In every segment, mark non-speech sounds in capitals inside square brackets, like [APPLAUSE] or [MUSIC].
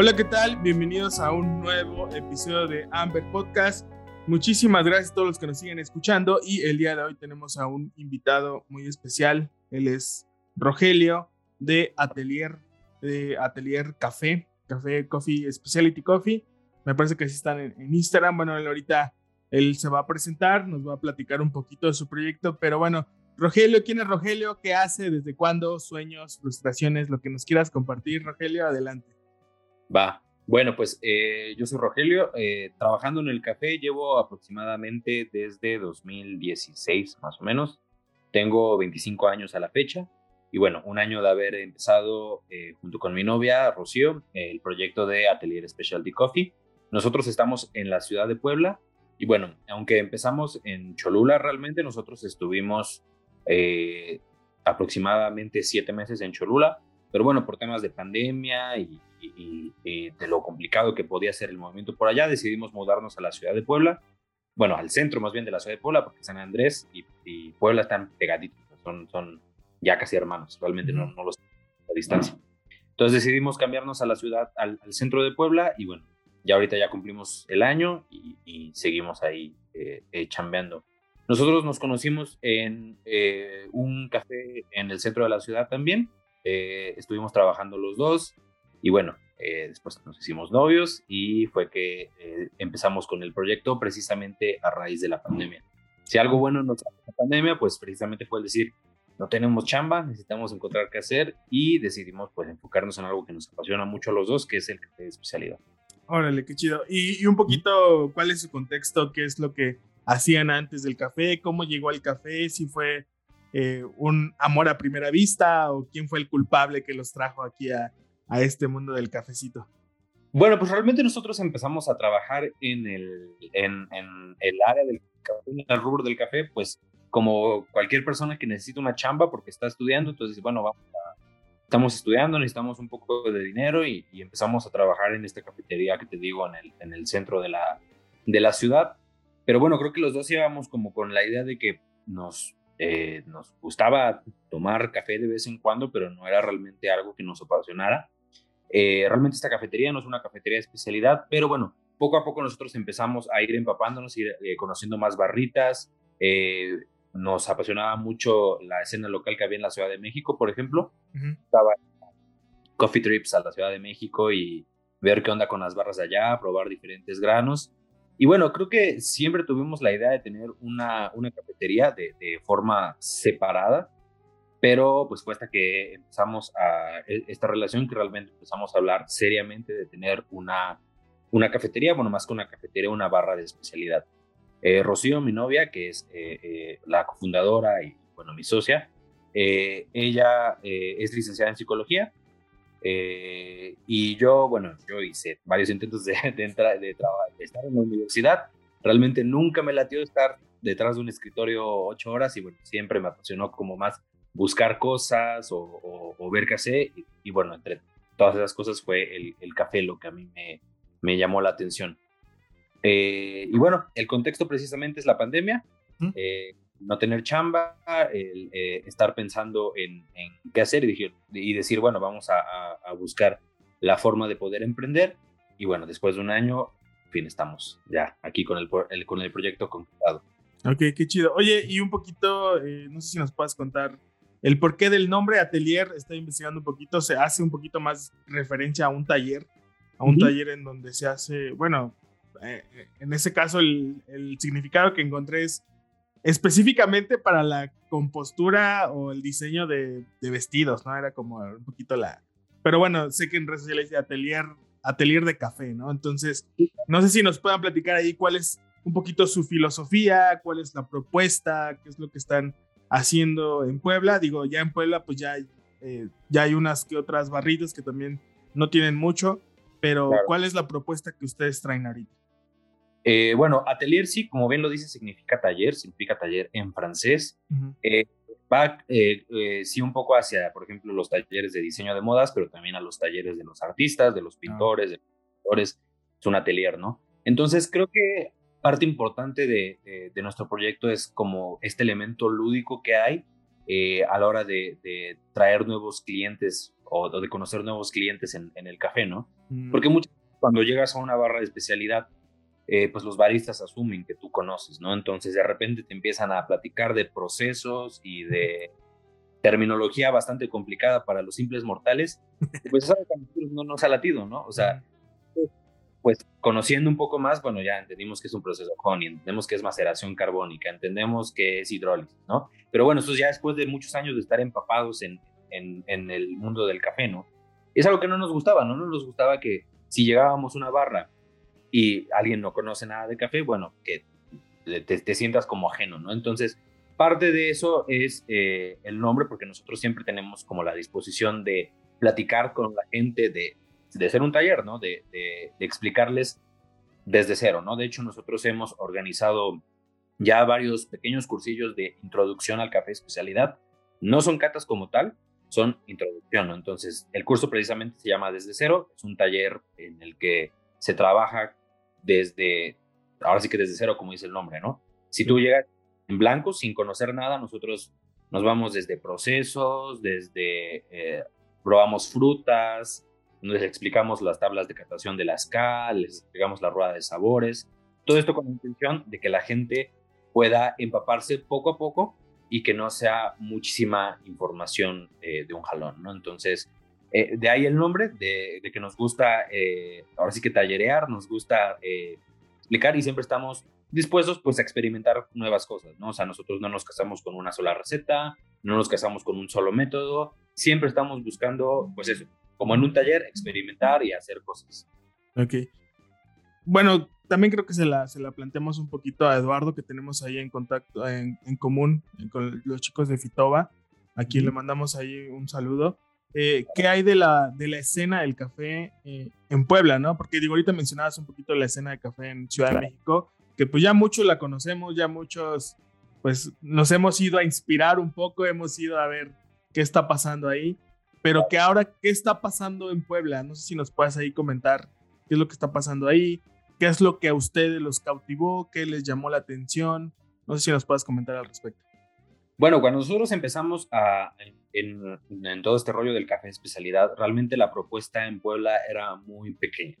Hola, ¿qué tal? Bienvenidos a un nuevo episodio de Amber Podcast. Muchísimas gracias a todos los que nos siguen escuchando y el día de hoy tenemos a un invitado muy especial. Él es Rogelio de Atelier, de Atelier Café, Café Coffee Specialty Coffee. Me parece que sí están en, en Instagram. Bueno, él ahorita él se va a presentar, nos va a platicar un poquito de su proyecto, pero bueno, Rogelio, ¿quién es Rogelio? ¿Qué hace? ¿Desde cuándo? ¿Sueños? ¿Frustraciones? Lo que nos quieras compartir, Rogelio, adelante. Va. Bueno, pues eh, yo soy Rogelio, eh, trabajando en el café llevo aproximadamente desde 2016 más o menos. Tengo 25 años a la fecha y bueno, un año de haber empezado eh, junto con mi novia Rocío el proyecto de Atelier Specialty Coffee. Nosotros estamos en la ciudad de Puebla y bueno, aunque empezamos en Cholula realmente, nosotros estuvimos aproximadamente siete meses en Cholula, pero bueno, por temas de pandemia y y, de lo complicado que podía ser el movimiento por allá, decidimos mudarnos a la ciudad de Puebla, bueno, al centro más bien de la ciudad de Puebla, porque San Andrés y, Puebla están pegaditos, son, son ya casi hermanos, realmente no, no los a distancia. Entonces decidimos cambiarnos a la ciudad, al, centro de Puebla, y bueno, ya ahorita ya cumplimos el año y, seguimos ahí eh, eh, chambeando. Nosotros nos conocimos en eh, un café en el centro de la ciudad también. estuvimos trabajando los dos. Y bueno, eh, después nos hicimos novios y fue que eh, empezamos con el proyecto precisamente a raíz de la pandemia. Si algo bueno nos trajo la pandemia, pues precisamente fue el decir, no tenemos chamba, necesitamos encontrar qué hacer y decidimos pues enfocarnos en algo que nos apasiona mucho a los dos, que es el café de especialidad. Órale, qué chido. Y, un poquito, ¿cuál es su contexto? ¿Qué es lo que hacían antes del café? ¿Cómo llegó al café? ¿Si fue eh, un amor a primera vista o quién fue el culpable que los trajo aquí a, a este mundo del cafecito? Bueno, pues realmente nosotros empezamos a trabajar en el, en, el área del café, en el rubro del café, pues como cualquier persona que necesita una chamba porque está estudiando, entonces, bueno, vamos estamos estudiando, necesitamos un poco de dinero y, empezamos a trabajar en esta cafetería que te digo en el, en el centro de la, de la ciudad. Pero bueno, creo que los dos íbamos como con la idea de que nos, eh, nos gustaba tomar café de vez en cuando, pero no era realmente algo que nos apasionara. Eh, realmente esta cafetería no es una cafetería de especialidad, pero bueno, poco a poco nosotros empezamos a ir empapándonos, ir eh, conociendo más barritas. Eh, nos apasionaba mucho la escena local que había en la Ciudad de México, por ejemplo. Estaba coffee trips a la Ciudad de México y ver qué onda con las barras de allá, probar diferentes granos. Y bueno, creo que siempre tuvimos la idea de tener una, una cafetería de, de forma separada pero pues fue hasta que empezamos a e, esta relación que realmente empezamos a hablar seriamente de tener una, una cafetería, bueno, más que una cafetería, una barra de especialidad. Eh, Rocío, mi novia, que es eh, eh, la cofundadora y, bueno, mi socia, ella es licenciada en psicología y yo, bueno, yo hice varios intentos de, entrar, de, de estar en la universidad. Realmente nunca me latió estar detrás de un escritorio ocho horas y bueno, siempre me apasionó como más buscar cosas o, ver qué hacer. Y, bueno, entre todas esas cosas fue el, café lo que a mí me, me llamó la atención. Eh, y bueno, el contexto precisamente es la pandemia, eh, no tener chamba, el, eh, estar pensando en, qué hacer y, y, decir, bueno, vamos a, buscar la forma de poder emprender. Y bueno, después de un año, en fin, estamos ya aquí con el, con el proyecto concretado. Ok, qué chido. Oye, y un poquito, no sé si nos puedes contar el porqué del nombre Atelier, estoy investigando un poquito, se hace un poquito más referencia a un taller, a un taller en donde se hace, bueno, eh, en ese caso el, significado que encontré es específicamente para la compostura o el diseño de, vestidos, ¿no? Era como un poquito la... Pero bueno, sé que en redes sociales dice atelier, atelier de café, ¿no? Entonces, no sé si nos puedan platicar ahí cuál es un poquito su filosofía, cuál es la propuesta, qué es lo que están haciendo en Puebla. Digo, ya en Puebla pues ya eh, ya hay unas que otras barritas que también no tienen mucho, pero ¿cuál es la propuesta que ustedes traen ahorita? Eh, bueno, atelier sí, como bien lo dice, significa taller, significa taller en francés. Eh, va sí un poco hacia, por ejemplo, los talleres de diseño de modas, pero también a los talleres de los artistas, de los pintores, de los pintores. Es un atelier, ¿no? Entonces creo que parte importante de, nuestro proyecto es como este elemento lúdico que hay eh, a la hora de, traer nuevos clientes o, de conocer nuevos clientes en, el café, ¿no? Mm. Porque muchas, cuando llegas a una barra de especialidad, eh, pues los baristas asumen que tú conoces, ¿no? Entonces de repente te empiezan a platicar de procesos y de terminología bastante complicada para los simples mortales, pues no nos ha latido, ¿no? O sea, pues conociendo un poco más, bueno, ya entendimos que es un proceso honey, entendemos que es maceración carbónica, entendemos que es hidrólisis, ¿no? Pero bueno, esto ya después de muchos años de estar empapados en, en, el mundo del café, ¿no? Es algo que no nos gustaba, ¿no? No nos gustaba que si llegábamos a una barra y alguien no conoce nada de café, bueno, que te, te sientas como ajeno, ¿no? Entonces, parte de eso es eh, el nombre, porque nosotros siempre tenemos como la disposición de platicar con la gente, de, de hacer un taller, ¿no? De, de, explicarles desde cero, ¿no? De hecho, nosotros hemos organizado ya varios pequeños cursillos de introducción al café especialidad. No son catas como tal, son introducción, ¿no? Entonces, el curso precisamente se llama Desde Cero, es un taller en el que se trabaja desde, ahora sí que desde cero, como dice el nombre, ¿no? Si tú llegas en blanco, sin conocer nada, nosotros nos vamos desde procesos, desde eh, probamos frutas, les explicamos las tablas de captación de las K, les explicamos la rueda de sabores, todo esto con la intención de que la gente pueda empaparse poco a poco y que no sea muchísima información eh, de un jalón, ¿no? Entonces, eh, de ahí el nombre, de, que nos gusta, eh, ahora sí que tallerear, nos gusta explicar y siempre estamos dispuestos pues a experimentar nuevas cosas, ¿no? O sea, nosotros no nos casamos con una sola receta, no nos casamos con un solo método, siempre estamos buscando, pues eso, como en un taller, experimentar y hacer cosas. Ok. Bueno, también creo que se la, se la planteamos un poquito a Eduardo, que tenemos ahí en contacto, en, en común con los chicos de Fitoba, a quien le mandamos ahí un saludo. Eh, ¿Qué hay de la, de la escena del café eh, en Puebla, no? Porque digo, ahorita mencionabas un poquito la escena de café en Ciudad de México, que pues ya muchos la conocemos, ya muchos, pues nos hemos ido a inspirar un poco, hemos ido a ver qué está pasando ahí, pero que ahora, ¿qué está pasando en Puebla? No sé si nos puedes ahí comentar qué es lo que está pasando ahí, qué es lo que a ustedes los cautivó, qué les llamó la atención, no sé si nos puedes comentar al respecto. Bueno, cuando nosotros empezamos a, en, todo este rollo del café especialidad, realmente la propuesta en Puebla era muy pequeña.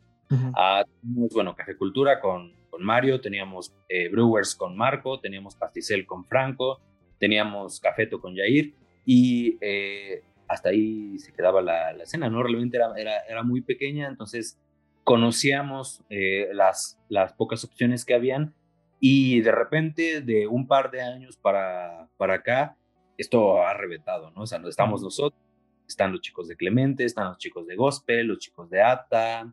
Ah, teníamos, bueno, Café Cultura con, con Mario, teníamos eh, Brewers con Marco, teníamos Pasticel con Franco, teníamos Cafeto con Jair y eh, hasta ahí se quedaba la, la, escena, ¿no? Realmente era, era, era muy pequeña, entonces conocíamos eh, las, las pocas opciones que habían y de repente de un par de años para, para acá, esto ha reventado, ¿no? O sea, estamos nosotros, están los chicos de Clemente, están los chicos de Gospel, los chicos de Ata,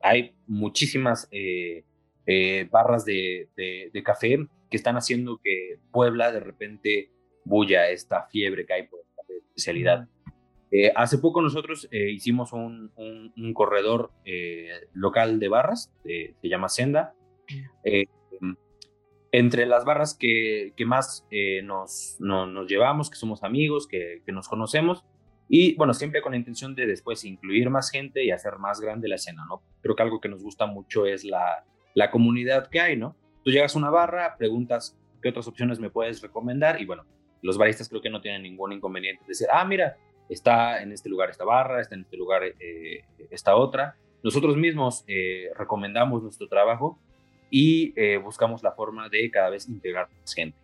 hay muchísimas eh, eh, barras de, de, café que están haciendo que Puebla de repente bulla esta fiebre que hay por especialidad. Eh, hace poco nosotros hicimos un, un, corredor local de barras, se llama Senda. entre las barras que, que más nos, nos, llevamos, que somos amigos, que, que nos conocemos, y bueno, siempre con la intención de después incluir más gente y hacer más grande la escena, ¿no? Creo que algo que nos gusta mucho es la, la comunidad que hay, ¿no? Tú llegas a una barra, preguntas qué otras opciones me puedes recomendar y bueno, los baristas creo que no tienen ningún inconveniente de decir, ah, mira, está en este lugar esta barra, está en este lugar eh, esta otra. Nosotros mismos eh, recomendamos nuestro trabajo y eh, buscamos la forma de cada vez integrar más gente.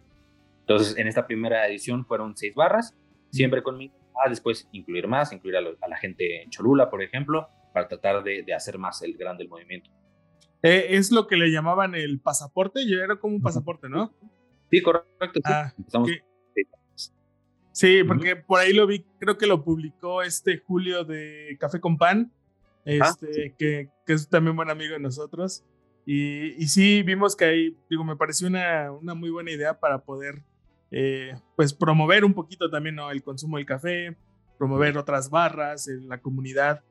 Entonces, en esta primera edición fueron seis barras, siempre conmigo a después incluir más, incluir a, la gente en Cholula, por ejemplo, para tratar de, hacer más el grande el movimiento. Eh, es lo que le llamaban el pasaporte, yo era como un pasaporte, ¿no? Sí, correcto. Sí, sí porque por ahí lo vi, creo que lo publicó este Julio de Café con Pan, este, que, que, es también buen amigo de nosotros. Y, y sí, vimos que ahí, digo, me pareció una, una muy buena idea para poder eh, pues promover un poquito también ¿no? el consumo del café, promover otras barras en la comunidad.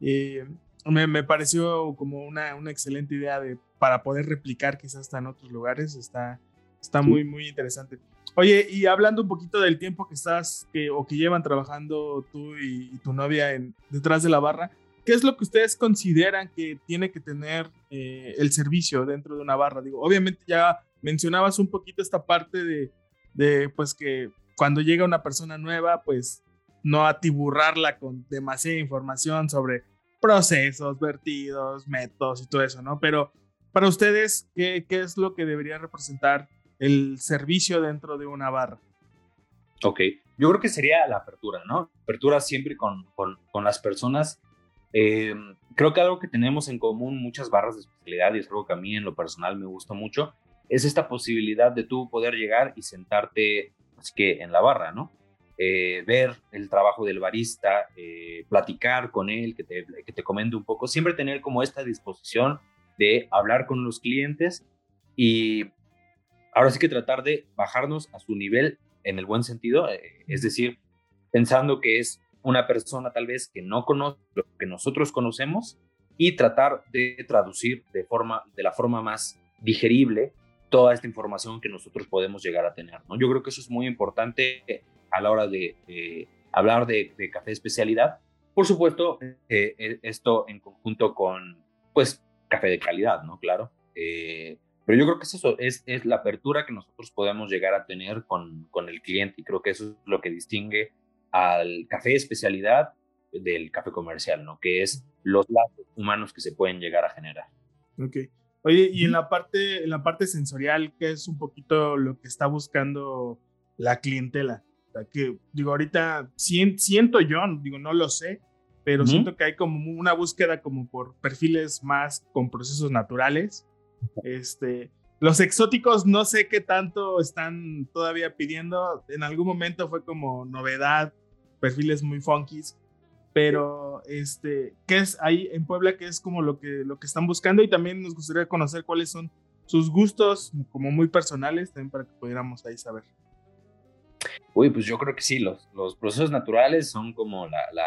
Eh, me, me, pareció como una, una excelente idea de, para poder replicar quizás hasta en otros lugares. Está, está muy, muy interesante. Oye, y hablando un poquito del tiempo que estás que, o que llevan trabajando tú y, tu novia en, detrás de la barra, ¿qué es lo que ustedes consideran que tiene que tener eh, el servicio dentro de una barra? Digo, obviamente ya mencionabas un poquito esta parte de, de pues que cuando llega una persona nueva, pues no atiburrarla con demasiada información sobre procesos, vertidos, métodos y todo eso, ¿no? Pero para ustedes, ¿qué, qué es lo que debería representar el servicio dentro de una barra? Ok, yo creo que sería la apertura, ¿no? Apertura siempre con, con, las personas. Eh, creo que algo que tenemos en común muchas barras de especialidad, y es algo que a mí en lo personal me gusta mucho, es esta posibilidad de tú poder llegar y sentarte así que en la barra, ¿no? Eh, ver el trabajo del barista, eh, platicar con él, que te, que te comente un poco, siempre tener como esta disposición de hablar con los clientes y ahora sí que tratar de bajarnos a su nivel en el buen sentido, eh, es decir, pensando que es una persona tal vez que no conoce lo que nosotros conocemos y tratar de traducir de, forma, de la forma más digerible toda esta información que nosotros podemos llegar a tener. ¿no? Yo creo que eso es muy importante a la hora de, hablar de, café especialidad. Por supuesto, eh, eh, esto en conjunto con, pues, café de calidad, ¿no? Claro. Pero yo creo que es eso, es, es la apertura que nosotros podemos llegar a tener con, con el cliente y creo que eso es lo que distingue al café de especialidad del café comercial, ¿no? Que es los lazos humanos que se pueden llegar a generar. Ok. Oye, y en la parte, en la parte sensorial, ¿qué es un poquito lo que está buscando la clientela? que digo, ahorita siento yo, digo, no lo sé, pero siento que hay como una búsqueda como por perfiles más con procesos naturales. Este, los exóticos no sé qué tanto están todavía pidiendo. En algún momento fue como novedad, perfiles muy funkies. Pero, este, ¿qué es ahí en Puebla? ¿Qué es como lo que, lo que están buscando? Y también nos gustaría conocer cuáles son sus gustos como muy personales, también para que pudiéramos ahí saber. Uy, pues yo creo que sí, los, los procesos naturales son como la, la,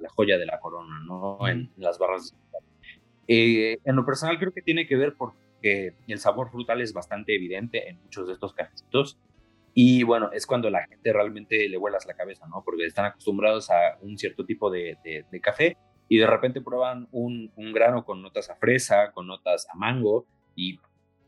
la, joya de la corona, ¿no? En las barras. Eh, en lo personal creo que tiene que ver porque el sabor frutal es bastante evidente en muchos de estos cafecitos. Y bueno, es cuando la gente realmente le vuelas la cabeza, ¿no? Porque están acostumbrados a un cierto tipo de, café y de repente prueban un, un, grano con notas a fresa, con notas a mango y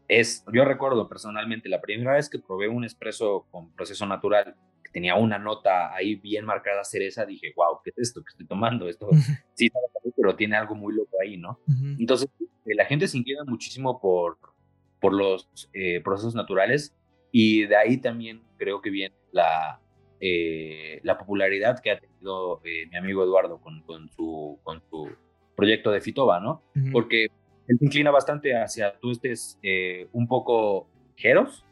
es, yo recuerdo personalmente la primera vez que probé un espresso con proceso natural que tenía una nota ahí bien marcada cereza, dije, wow, ¿qué es esto que estoy tomando? Esto sí, pero tiene algo muy loco ahí, ¿no? Entonces, eh, la gente se inclina muchísimo por, por los eh, procesos naturales y de ahí también creo que viene la, eh, la popularidad que ha tenido mi amigo Eduardo con, con, su, con su proyecto de Fitoba, ¿no? Porque él se inclina bastante hacia tuestes eh, un poco ligeros,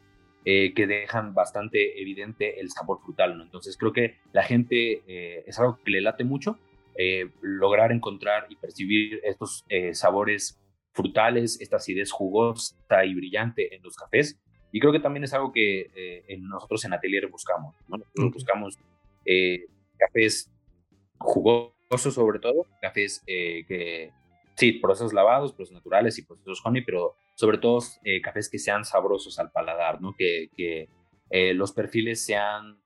eh, que dejan bastante evidente el sabor frutal, ¿no? Entonces creo que la gente eh, es algo que le late mucho, lograr encontrar y percibir estos sabores frutales, esta acidez jugosa y brillante en los cafés. Y creo que también es algo que nosotros en Atelier buscamos, ¿no? Nosotros buscamos cafés jugosos sobre todo, cafés que sí, procesos lavados, procesos naturales y procesos honey, pero sobre todo eh, cafés que sean sabrosos al paladar, ¿no? Que, que eh, los perfiles sean,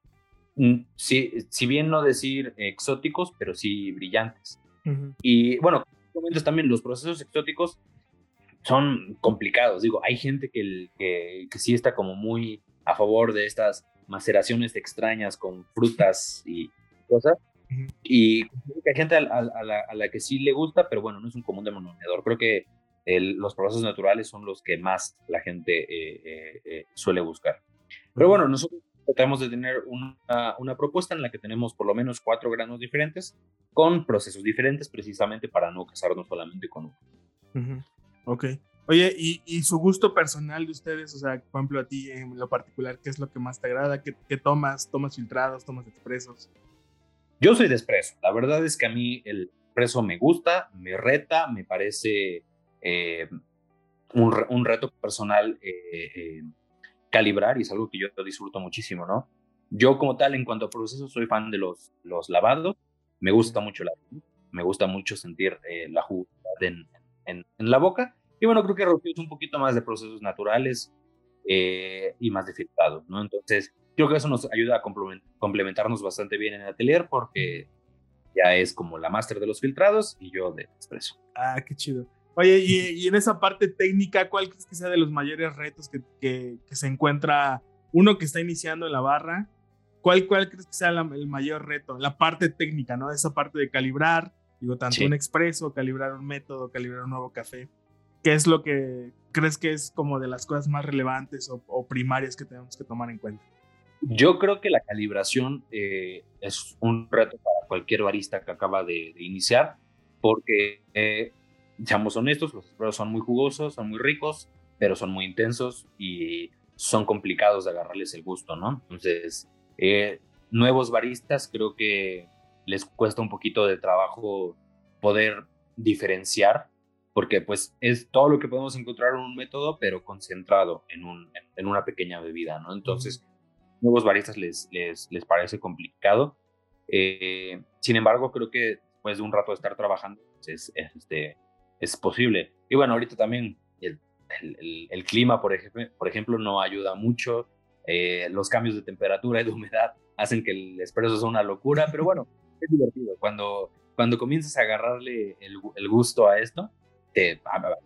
mm, si bien no decir exóticos, pero sí brillantes. Y bueno, también los procesos exóticos son complicados. Digo, hay gente que, que, que sí está como muy a favor de estas maceraciones extrañas con frutas y cosas, y hay gente a, la, que sí le gusta, pero bueno, no es un común denominador. Creo que los procesos naturales son los que más la gente eh, eh, eh, suele buscar. Pero bueno, nosotros tratamos de tener una, una, propuesta en la que tenemos por lo menos cuatro granos diferentes con procesos diferentes precisamente para no casarnos solamente con uno. Ok. Oye, ¿y, ¿y, su gusto personal de ustedes? O sea, por ejemplo, a ti en lo particular, ¿qué es lo que más te agrada? ¿Qué, qué tomas? ¿Tomas filtrados? ¿Tomas expresos? Yo soy de espresso. La verdad es que a mí el espresso me gusta, me reta, me parece eh, un, reto personal eh, eh, calibrar y es algo que yo disfruto muchísimo, ¿no? Yo como tal, en cuanto a procesos, soy fan de los, lavados. Me gusta mucho la me gusta mucho sentir la jugosidad en, la boca. Y bueno, creo que Rocío es un poquito más de procesos naturales y más de filtrado, ¿no? Entonces, Creo que eso nos ayuda a complementarnos bastante bien en el atelier porque ya es como la máster de los filtrados y yo de expreso. Ah, qué chido. Oye, y, en esa parte técnica, ¿cuál crees que sea de los mayores retos que, que, se encuentra uno que está iniciando en la barra ¿cuál, cuál crees que sea el mayor reto? La parte técnica, ¿no? Esa parte de calibrar, digo, tanto un expreso, calibrar un método, calibrar un nuevo café. ¿Qué es lo que crees que es como de las cosas más relevantes o, primarias que tenemos que tomar en cuenta? Yo creo que la calibración eh, es un reto para cualquier barista que acaba de, iniciar, porque, eh, seamos honestos, los expresos son muy jugosos, son muy ricos, pero son muy intensos y son complicados de agarrarles el gusto, ¿no? Entonces, eh, nuevos baristas creo que les cuesta un poquito de trabajo poder diferenciar porque pues es todo lo que podemos encontrar en un método, pero concentrado en, un, en una pequeña bebida, ¿no? Entonces, nuevos baristas les, les, les parece complicado. Eh, sin embargo, creo que después de un rato de estar trabajando, pues, es, este, es posible. Y bueno, ahorita también el, el, el clima, por ejemplo, por ejemplo, no ayuda mucho. Eh, los cambios de temperatura y de humedad hacen que el espresso sea una locura, pero bueno, [LAUGHS] es divertido. Cuando, cuando comienzas a agarrarle el, el gusto a esto,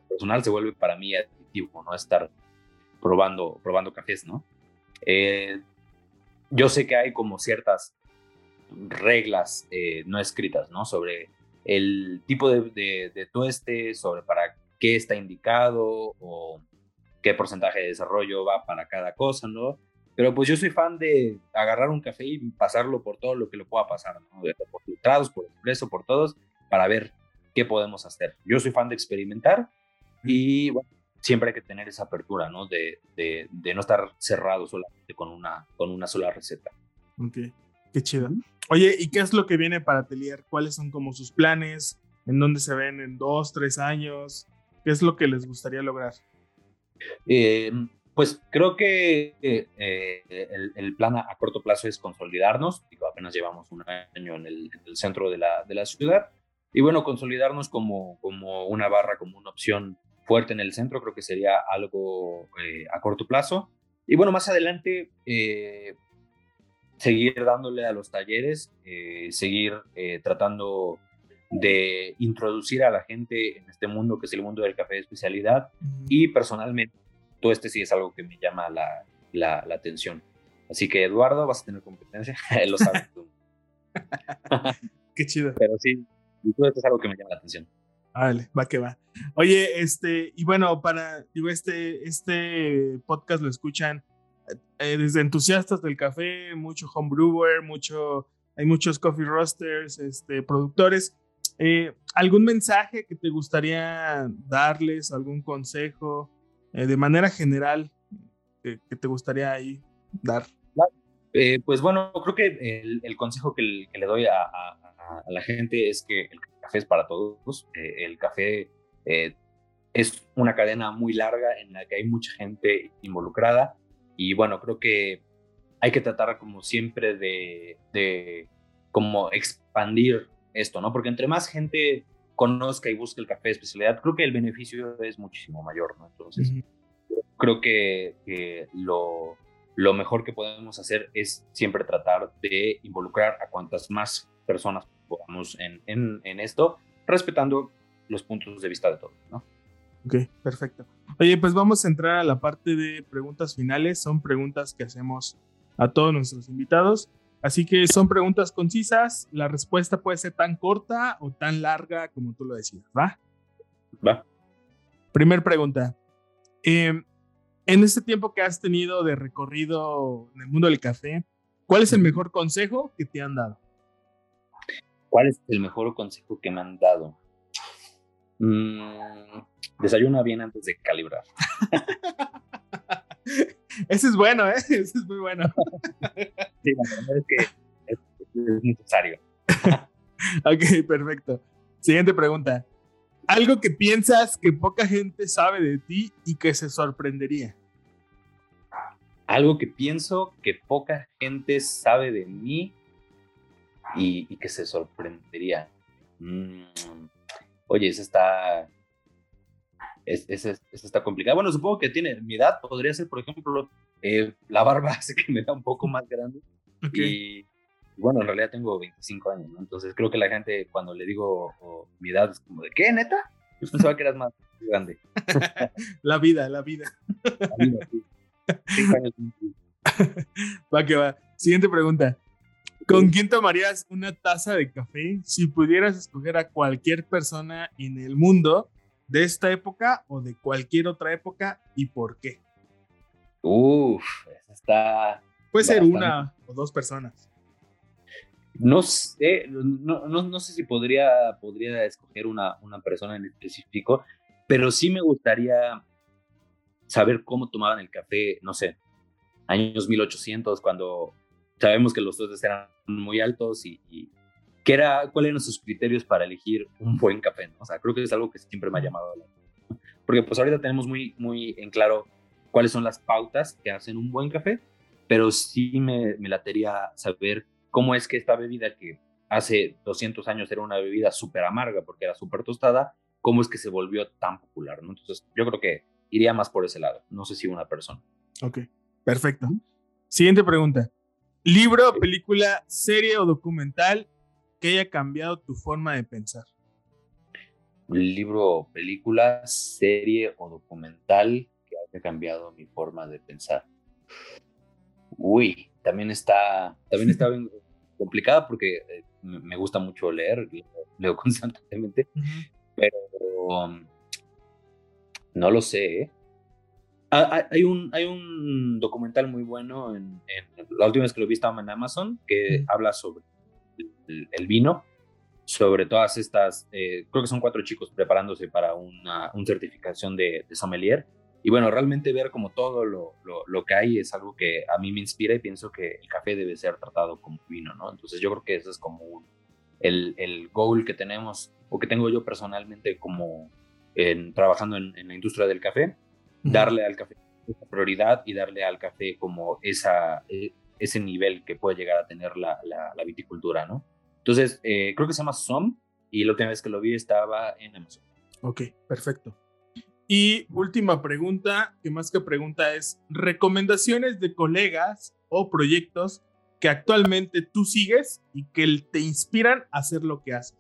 personal se vuelve para mí adictivo, ¿no? Estar probando, probando cafés, ¿no? Eh, yo sé que hay como ciertas reglas eh, no escritas, ¿no? Sobre el tipo de, de, de, tueste, sobre para qué está indicado o qué porcentaje de desarrollo va para cada cosa, ¿no? Pero pues yo soy fan de agarrar un café y pasarlo por todo lo que lo pueda pasar, ¿no? Por filtrados, por expreso, por todos, para ver qué podemos hacer. Yo soy fan de experimentar y bueno, siempre hay que tener esa apertura, ¿no? De, de, de, no estar cerrado solamente con una, con una sola receta. Ok, qué chido. Oye, ¿y qué es lo que viene para Atelier? ¿Cuáles son como sus planes? ¿En dónde se ven en dos, tres años? ¿Qué es lo que les gustaría lograr? Eh, pues creo que eh, el, el, plan a, corto plazo es consolidarnos. Digo, apenas llevamos un año en el, en el centro de la, de la ciudad y bueno, consolidarnos como, como una barra, como una opción fuerte en el centro, creo que sería algo eh, a corto plazo. Y bueno, más adelante, eh, seguir dándole a los talleres, eh, seguir tratando de introducir a la gente en este mundo que es el mundo del café de especialidad. Y personalmente, todo este sí es algo que me llama la, la, la atención. Así que Eduardo, vas a tener competencia, [LAUGHS] lo sabes [LAUGHS] tú. Qué chido. Pero sí, todo esto es algo que me llama la atención. Vale, va que va. Oye, este, y bueno, para, digo, este, este podcast lo escuchan eh, desde entusiastas del café, mucho homebrewer, mucho, hay muchos coffee roasters, este, productores. Eh, ¿Algún mensaje que te gustaría darles, algún consejo eh, de manera general que, te gustaría ahí dar? pues bueno, creo que el, consejo que, le doy a, la gente es que el café es para todos. Eh, el café eh, es una cadena muy larga en la que hay mucha gente involucrada y bueno, creo que hay que tratar como siempre de, de como expandir esto, ¿no? Porque entre más gente conozca y busque el café de especialidad, creo que el beneficio es muchísimo mayor, ¿no? Entonces, creo que, que lo, lo mejor que podemos hacer es siempre tratar de involucrar a cuantas más personas podamos en, en, en, esto, respetando los puntos de vista de todos, ¿no? Ok, perfecto. Oye, pues vamos a entrar a la parte de preguntas finales. Son preguntas que hacemos a todos nuestros invitados. Así que son preguntas concisas. La respuesta puede ser tan corta o tan larga como tú lo decidas, ¿va? Va. Primer pregunta. Em, en este tiempo que has tenido de recorrido en el mundo del café, ¿cuál es el mejor consejo que te han dado? ¿Cuál es el mejor consejo que me han dado? Mm, desayuna bien antes de calibrar. [LAUGHS] Ese es bueno, ¿eh? [LAUGHS] Ese es muy bueno. [LAUGHS] sí, la verdad es que es, necesario. ok, perfecto. Siguiente pregunta. Algo que piensas que poca gente sabe de ti y que se sorprendería. Algo que pienso que poca gente sabe de mí y, que se sorprendería. Mm, oye, esa está. Esa está complicada. Bueno, supongo que tiene mi edad, podría ser, por ejemplo, eh, la barba [LAUGHS] hace que me vea un poco más grande. Y bueno, en realidad tengo 25 años, ¿no? Entonces creo que la gente cuando le digo mi edad es como de, ¿qué, neta? Yo pensaba que eras más grande. [LAUGHS] la vida, la vida. La vida, sí. [LAUGHS] Va que va. Siguiente pregunta. ¿Con quién tomarías una taza de café si pudieras escoger a cualquier persona en el mundo de esta época o de cualquier otra época y por qué? Uf, está. Puede ser una o dos personas. No sé, no, no, sé si podría, podría escoger una, una persona en específico, pero sí me gustaría saber cómo tomaban el café, no sé, años 1800, cuando sabemos que los tostes eran muy altos y, ¿qué era, cuáles eran sus criterios para elegir un buen café. ¿no? O sea, creo que es algo que siempre me ha llamado la atención. Porque pues ahorita tenemos muy, muy en claro cuáles son las pautas que hacen un buen café, pero sí me, me latería saber cómo es que esta bebida que hace 200 años era una bebida súper amarga porque era súper tostada, cómo es que se volvió tan popular, ¿no? Entonces, yo creo que iría más por ese lado, no sé si una persona. Ok, perfecto. Siguiente pregunta. Libro, película, serie o documental que haya cambiado tu forma de pensar. Libro, película, serie o documental que haya cambiado mi forma de pensar. Uy, también está, también está bien complicada porque eh, me gusta mucho leer, [LAUGHS] leo, constantemente, pero um, no lo sé. ¿eh? Ah, hay, un, hay un documental muy bueno, en, la última vez que lo vi estaba en Amazon, que habla sobre el, vino, sobre todas estas, eh, creo que son cuatro chicos preparándose para una, certificación de, sommelier. Y bueno, realmente ver como todo lo, lo, que hay es algo que a mí me inspira y pienso que el café debe ser tratado como vino, ¿no? Entonces yo creo que ese es como el, el goal que tenemos o que tengo yo personalmente como en, trabajando en, la industria del café, darle al café esa prioridad y darle al café como esa, e, ese nivel que puede llegar a tener la, la, viticultura, ¿no? Entonces, eh, creo que se llama SOM y la última vez que lo vi estaba en Amazon. Ok, perfecto. Y última pregunta, que más que pregunta es, recomendaciones de colegas o proyectos que actualmente tú sigues y que te inspiran a hacer lo que haces.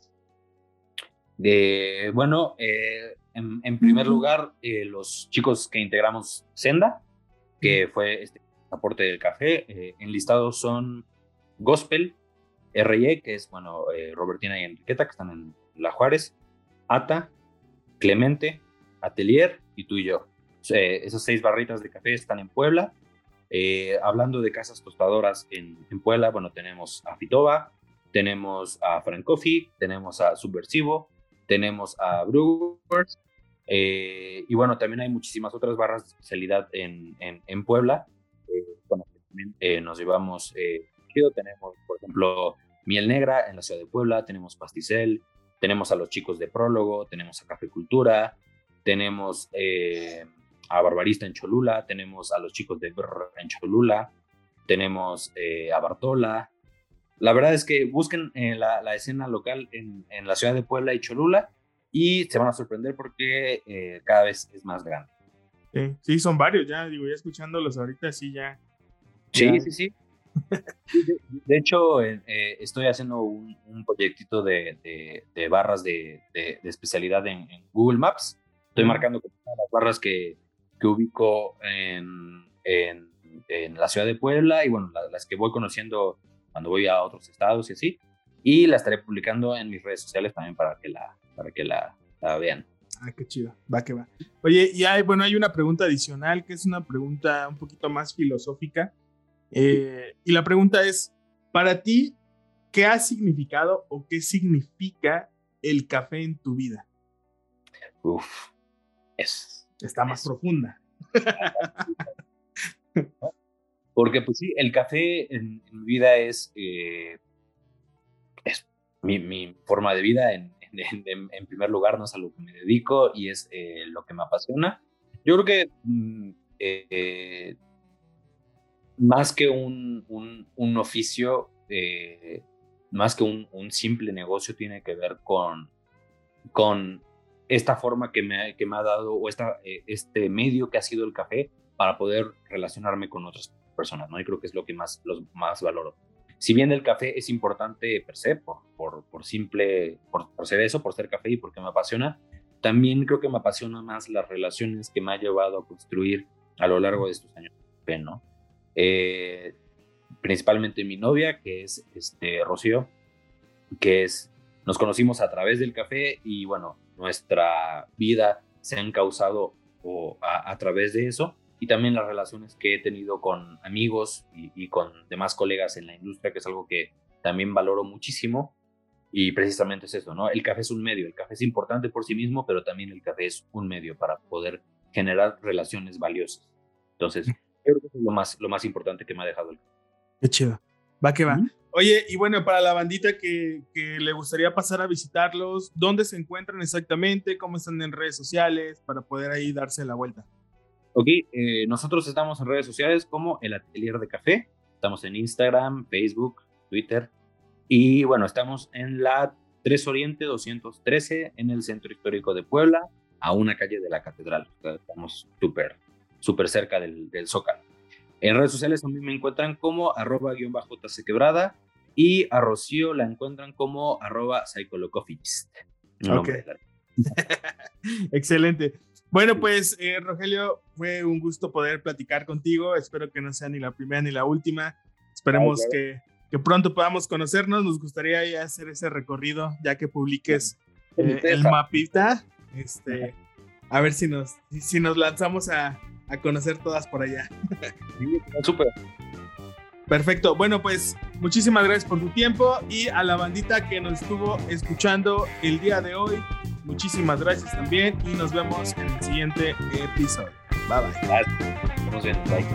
De, bueno, eh, en, primer lugar, eh, los chicos que integramos Senda, que fue este aporte del café, eh, enlistados son Gospel, RE, que es, bueno, eh, Robertina y Enriqueta, que están en La Juárez, Ata, Clemente, Atelier y tú y yo. esas seis barritas de café están en Puebla. hablando de casas tostadoras en, en, Puebla, bueno, tenemos a Fitoba, tenemos a Frank Coffee, tenemos a Subversivo, tenemos a Brewers, eh, y bueno, también hay muchísimas otras barras de especialidad en, en, Puebla. Eh, también eh, nos llevamos, tenemos, por ejemplo, Miel Negra en la ciudad de Puebla, tenemos Pasticel, tenemos a los chicos de Prólogo, tenemos a Café Cultura, tenemos a Barbarista en Cholula, tenemos a los chicos de Brr en Cholula, tenemos a Bartola, la verdad es que busquen eh, la, escena local en, la ciudad de Puebla y Cholula y se van a sorprender porque eh, cada vez es más grande. Sí, son varios ya, digo, ya escuchándolos ahorita sí ya. Sí, sí, sí. de, hecho, eh, estoy haciendo un, proyectito de, barras de, especialidad en, Google Maps. Estoy marcando las barras que, ubico en, la ciudad de Puebla y bueno, las que voy conociendo cuando voy a otros estados y así. Y la estaré publicando en mis redes sociales también para que la, para que la, vean. Ah, qué chido. Va que va. Oye, y hay, bueno, hay una pregunta adicional que es una pregunta un poquito más filosófica. Eh, y la pregunta es, para ti, ¿qué ha significado o qué significa el café en tu vida? Uf, es. Está más profunda. [LAUGHS] Porque pues sí, el café en, mi vida es, eh, es mi, forma de vida en, primer lugar, no es a lo que me dedico y es eh, lo que me apasiona. Yo creo que mm, eh, más que un, un, oficio, más que un, simple negocio, tiene que ver con, con esta forma que me, que me ha dado o esta, este medio que ha sido el café para poder relacionarme con otras personas, ¿no? Y creo que es lo que más, los, más valoro. Si bien el café es importante per se, por, por, simple, por, ser eso, por ser café y porque me apasiona, también creo que me apasiona más las relaciones que me ha llevado a construir a lo largo de estos años ¿no? Eh, principalmente mi novia, que es este, Rocío, que es, nos conocimos a través del café y bueno, nuestra vida se ha encausado o a, través de eso y también las relaciones que he tenido con amigos y, con demás colegas en la industria, que es algo que también valoro muchísimo. Y precisamente es eso, ¿no? El café es un medio, el café es importante por sí mismo, pero también el café es un medio para poder generar relaciones valiosas. Entonces, creo que es lo más, lo más importante que me ha dejado el café. Qué chido. Va que va. Oye, y bueno, para la bandita que, que, le gustaría pasar a visitarlos, ¿dónde se encuentran exactamente? ¿Cómo están en redes sociales? Para poder ahí darse la vuelta. Ok, eh, nosotros estamos en redes sociales como El Atelier de Café. Estamos en Instagram, Facebook, Twitter. Y bueno, estamos en la 3 Oriente 213 en el Centro Histórico de Puebla, a una calle de la Catedral. Estamos súper, súper cerca del, del Zócalo. En redes sociales también me encuentran como arroba guion bajo quebrada y a Rocío la encuentran como arroba [LAUGHS] Excelente. Bueno, pues eh, Rogelio, fue un gusto poder platicar contigo. Espero que no sea ni la primera ni la última. Esperemos que, que, pronto podamos conocernos. Nos gustaría ya hacer ese recorrido, ya que publiques eh, el mapita. Este, a ver si nos, si nos lanzamos a, a conocer todas por allá. Súper. Perfecto. Bueno, pues muchísimas gracias por tu tiempo y a la bandita que nos estuvo escuchando el día de hoy. Muchísimas gracias también y nos vemos en el siguiente episodio. Bye bye. Nos vemos. Bye.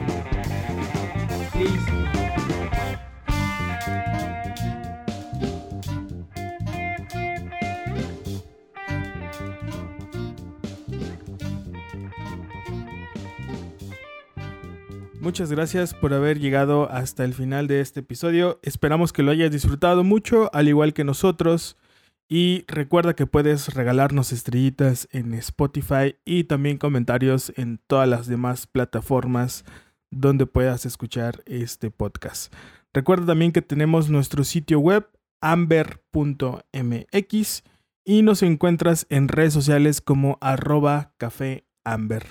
Muchas gracias por haber llegado hasta el final de este episodio. Esperamos que lo hayas disfrutado mucho, al igual que nosotros. Y recuerda que puedes regalarnos estrellitas en Spotify y también comentarios en todas las demás plataformas donde puedas escuchar este podcast. Recuerda también que tenemos nuestro sitio web amber.mx y nos encuentras en redes sociales como arroba café amber.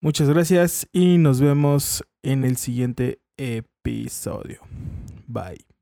Muchas gracias y nos vemos en el siguiente episodio. Bye.